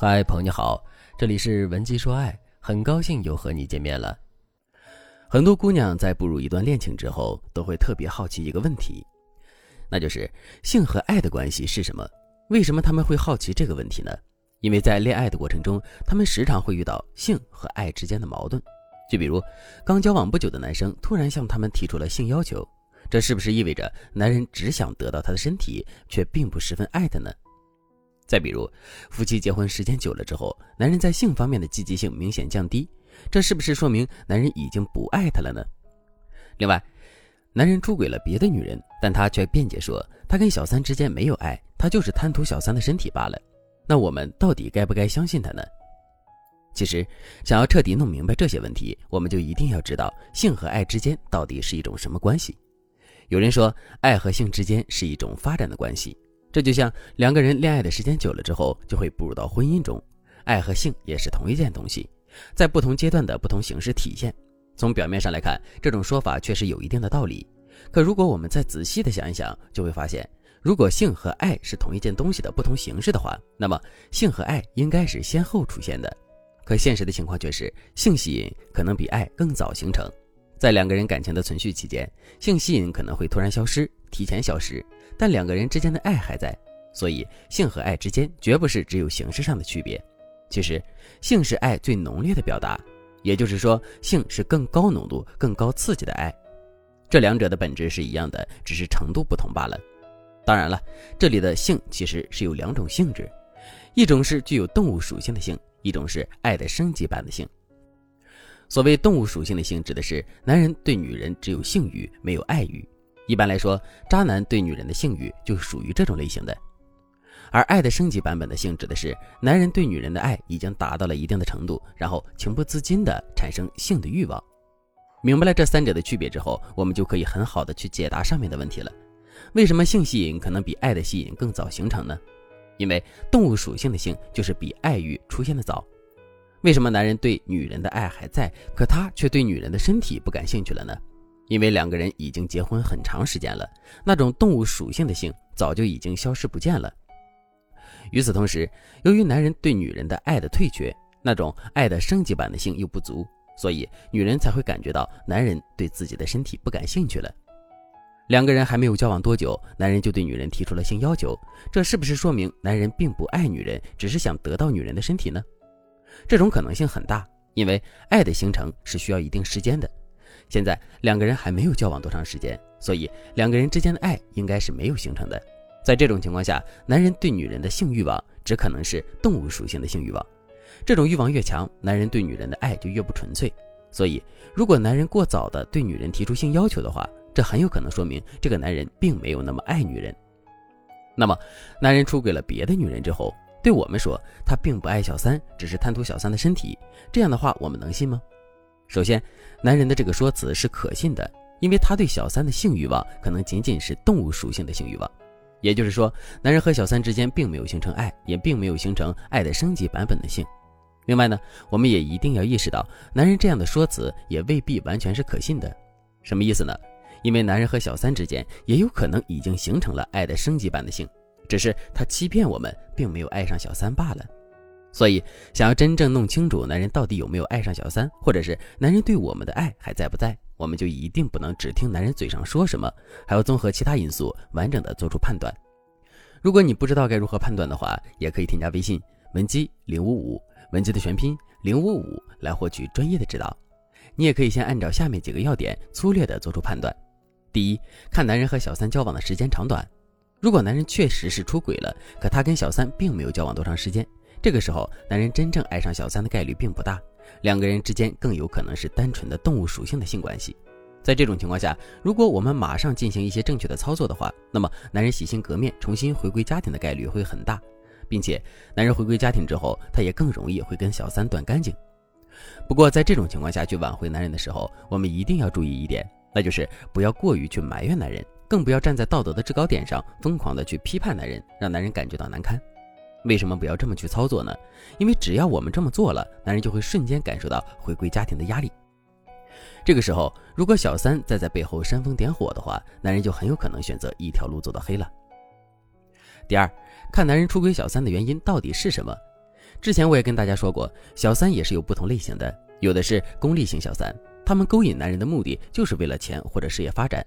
嗨，朋友你好，这里是文姬说爱，很高兴又和你见面了。很多姑娘在步入一段恋情之后，都会特别好奇一个问题，那就是性和爱的关系是什么？为什么他们会好奇这个问题呢？因为在恋爱的过程中，他们时常会遇到性和爱之间的矛盾。就比如，刚交往不久的男生突然向他们提出了性要求，这是不是意味着男人只想得到她的身体，却并不十分爱她呢？再比如，夫妻结婚时间久了之后，男人在性方面的积极性明显降低，这是不是说明男人已经不爱他了呢？另外，男人出轨了别的女人，但他却辩解说他跟小三之间没有爱，他就是贪图小三的身体罢了。那我们到底该不该相信他呢？其实，想要彻底弄明白这些问题，我们就一定要知道性和爱之间到底是一种什么关系。有人说，爱和性之间是一种发展的关系。这就像两个人恋爱的时间久了之后，就会步入到婚姻中。爱和性也是同一件东西，在不同阶段的不同形式体现。从表面上来看，这种说法确实有一定的道理。可如果我们再仔细的想一想，就会发现，如果性和爱是同一件东西的不同形式的话，那么性和爱应该是先后出现的。可现实的情况却是，性吸引可能比爱更早形成。在两个人感情的存续期间，性吸引可能会突然消失，提前消失。但两个人之间的爱还在，所以性和爱之间绝不是只有形式上的区别。其实，性是爱最浓烈的表达，也就是说，性是更高浓度、更高刺激的爱。这两者的本质是一样的，只是程度不同罢了。当然了，这里的性其实是有两种性质，一种是具有动物属性的性，一种是爱的升级版的性。所谓动物属性的性，指的是男人对女人只有性欲，没有爱欲。一般来说，渣男对女人的性欲就属于这种类型的，而爱的升级版本的性指的是男人对女人的爱已经达到了一定的程度，然后情不自禁的产生性的欲望。明白了这三者的区别之后，我们就可以很好的去解答上面的问题了。为什么性吸引可能比爱的吸引更早形成呢？因为动物属性的性就是比爱欲出现的早。为什么男人对女人的爱还在，可他却对女人的身体不感兴趣了呢？因为两个人已经结婚很长时间了，那种动物属性的性早就已经消失不见了。与此同时，由于男人对女人的爱的退却，那种爱的升级版的性又不足，所以女人才会感觉到男人对自己的身体不感兴趣了。两个人还没有交往多久，男人就对女人提出了性要求，这是不是说明男人并不爱女人，只是想得到女人的身体呢？这种可能性很大，因为爱的形成是需要一定时间的。现在两个人还没有交往多长时间，所以两个人之间的爱应该是没有形成的。在这种情况下，男人对女人的性欲望只可能是动物属性的性欲望。这种欲望越强，男人对女人的爱就越不纯粹。所以，如果男人过早的对女人提出性要求的话，这很有可能说明这个男人并没有那么爱女人。那么，男人出轨了别的女人之后，对我们说他并不爱小三，只是贪图小三的身体，这样的话我们能信吗？首先，男人的这个说辞是可信的，因为他对小三的性欲望可能仅仅是动物属性的性欲望，也就是说，男人和小三之间并没有形成爱，也并没有形成爱的升级版本的性。另外呢，我们也一定要意识到，男人这样的说辞也未必完全是可信的。什么意思呢？因为男人和小三之间也有可能已经形成了爱的升级版的性，只是他欺骗我们，并没有爱上小三罢了。所以，想要真正弄清楚男人到底有没有爱上小三，或者是男人对我们的爱还在不在，我们就一定不能只听男人嘴上说什么，还要综合其他因素，完整的做出判断。如果你不知道该如何判断的话，也可以添加微信文姬零五五，文姬的全拼零五五来获取专业的指导。你也可以先按照下面几个要点粗略的做出判断。第一，看男人和小三交往的时间长短。如果男人确实是出轨了，可他跟小三并没有交往多长时间。这个时候，男人真正爱上小三的概率并不大，两个人之间更有可能是单纯的动物属性的性关系。在这种情况下，如果我们马上进行一些正确的操作的话，那么男人洗心革面、重新回归家庭的概率会很大，并且男人回归家庭之后，他也更容易会跟小三断干净。不过，在这种情况下去挽回男人的时候，我们一定要注意一点，那就是不要过于去埋怨男人，更不要站在道德的制高点上疯狂的去批判男人，让男人感觉到难堪。为什么不要这么去操作呢？因为只要我们这么做了，男人就会瞬间感受到回归家庭的压力。这个时候，如果小三再在背后煽风点火的话，男人就很有可能选择一条路走到黑了。第二，看男人出轨小三的原因到底是什么？之前我也跟大家说过，小三也是有不同类型的，有的是功利型小三，他们勾引男人的目的就是为了钱或者事业发展；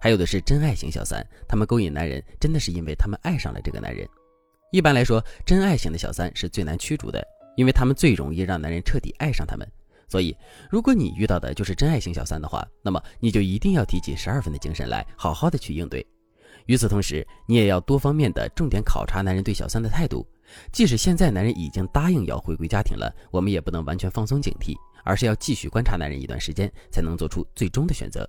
还有的是真爱型小三，他们勾引男人真的是因为他们爱上了这个男人。一般来说，真爱型的小三是最难驱逐的，因为他们最容易让男人彻底爱上他们。所以，如果你遇到的就是真爱型小三的话，那么你就一定要提起十二分的精神来，好好的去应对。与此同时，你也要多方面的重点考察男人对小三的态度。即使现在男人已经答应要回归家庭了，我们也不能完全放松警惕，而是要继续观察男人一段时间，才能做出最终的选择。